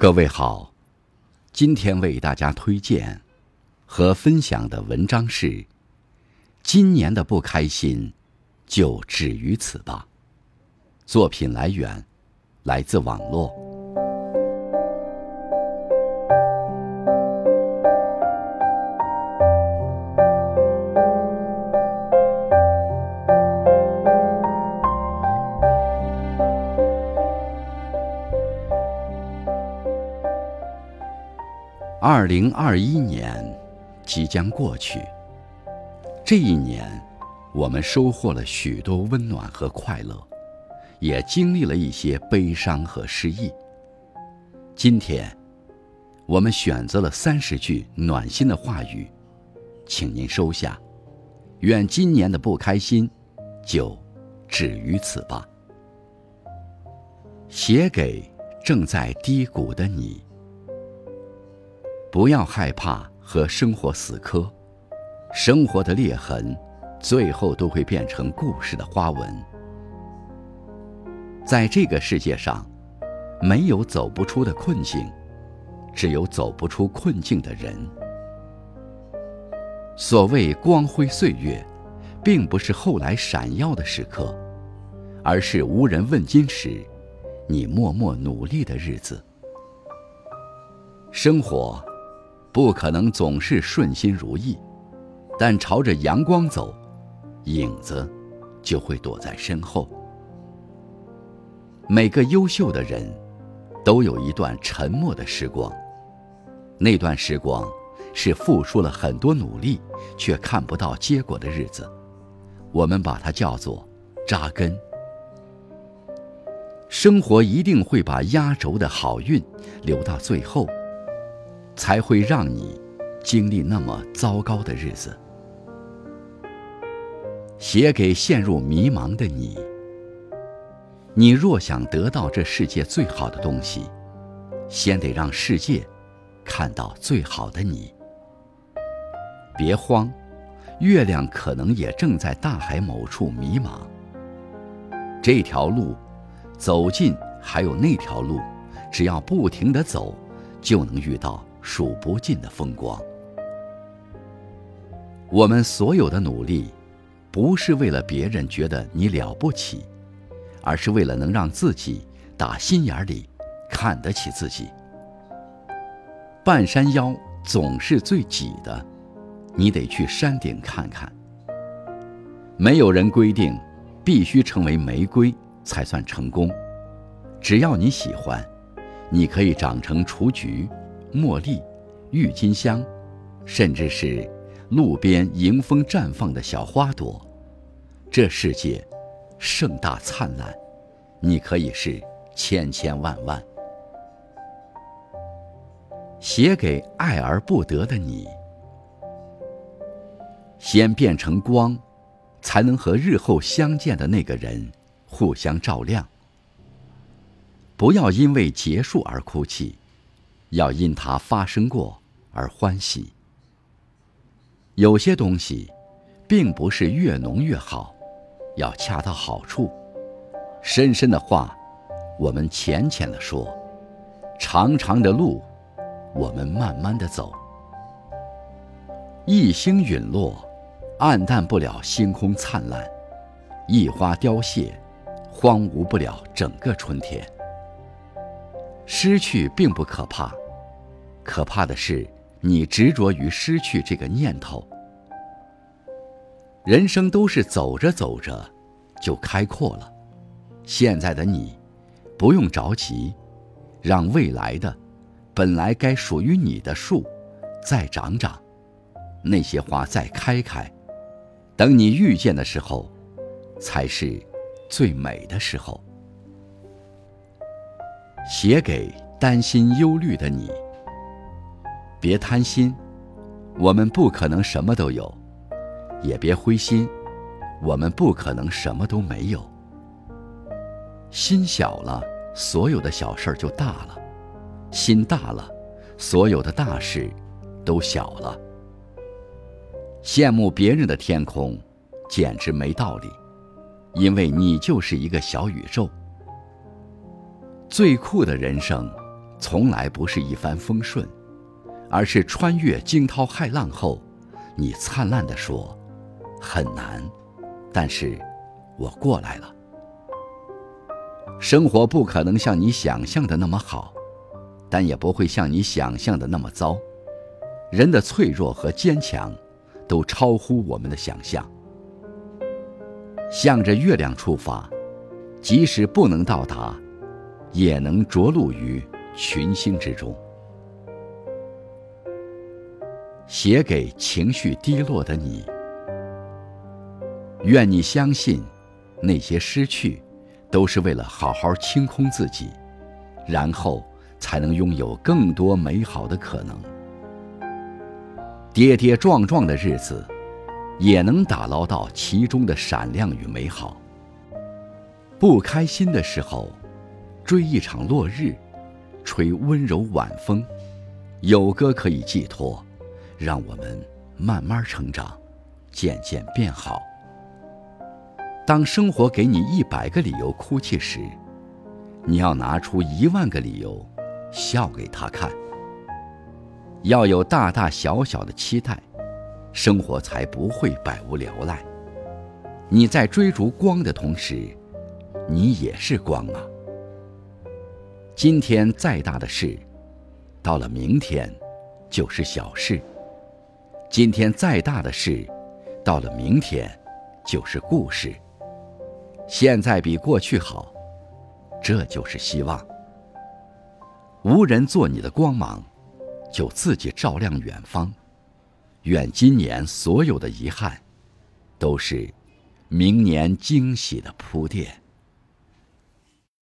各位好，今天为大家推荐和分享的文章是：今年的不开心就止于此吧。作品来源来自网络。二零二一年即将过去，这一年，我们收获了许多温暖和快乐，也经历了一些悲伤和失意。今天，我们选择了三十句暖心的话语，请您收下。愿今年的不开心就止于此吧。写给正在低谷的你。不要害怕和生活死磕，生活的裂痕，最后都会变成故事的花纹。在这个世界上，没有走不出的困境，只有走不出困境的人。所谓光辉岁月，并不是后来闪耀的时刻，而是无人问津时，你默默努力的日子。生活。不可能总是顺心如意，但朝着阳光走，影子就会躲在身后。每个优秀的人，都有一段沉默的时光，那段时光是付出了很多努力却看不到结果的日子，我们把它叫做扎根。生活一定会把压轴的好运留到最后。才会让你经历那么糟糕的日子。写给陷入迷茫的你：你若想得到这世界最好的东西，先得让世界看到最好的你。别慌，月亮可能也正在大海某处迷茫。这条路走近，还有那条路，只要不停的走，就能遇到。数不尽的风光。我们所有的努力，不是为了别人觉得你了不起，而是为了能让自己打心眼里看得起自己。半山腰总是最挤的，你得去山顶看看。没有人规定必须成为玫瑰才算成功，只要你喜欢，你可以长成雏菊。茉莉、郁金香，甚至是路边迎风绽放的小花朵，这世界盛大灿烂，你可以是千千万万。写给爱而不得的你，先变成光，才能和日后相见的那个人互相照亮。不要因为结束而哭泣。要因它发生过而欢喜。有些东西，并不是越浓越好，要恰到好处。深深的话，我们浅浅的说；长长的路，我们慢慢的走。一星陨落，暗淡不了星空灿烂；一花凋谢，荒芜不了整个春天。失去并不可怕，可怕的是你执着于失去这个念头。人生都是走着走着就开阔了，现在的你不用着急，让未来的本来该属于你的树再长长，那些花再开开，等你遇见的时候，才是最美的时候。写给担心忧虑的你。别贪心，我们不可能什么都有；也别灰心，我们不可能什么都没有。心小了，所有的小事儿就大了；心大了，所有的大事都小了。羡慕别人的天空，简直没道理，因为你就是一个小宇宙。最酷的人生，从来不是一帆风顺，而是穿越惊涛骇浪后，你灿烂地说：“很难，但是我过来了。”生活不可能像你想象的那么好，但也不会像你想象的那么糟。人的脆弱和坚强，都超乎我们的想象。向着月亮出发，即使不能到达，也能着陆于群星之中。写给情绪低落的你，愿你相信，那些失去。都是为了好好清空自己，然后才能拥有更多美好的可能。跌跌撞撞的日子，也能打捞到其中的闪亮与美好。不开心的时候，追一场落日，吹温柔晚风，有歌可以寄托，让我们慢慢成长，渐渐变好。当生活给你一百个理由哭泣时，你要拿出一万个理由笑给他看。要有大大小小的期待，生活才不会百无聊赖。你在追逐光的同时，你也是光啊。今天再大的事，到了明天就是小事；今天再大的事，到了明天就是故事。现在比过去好，这就是希望。无人做你的光芒，就自己照亮远方。愿今年所有的遗憾，都是明年惊喜的铺垫。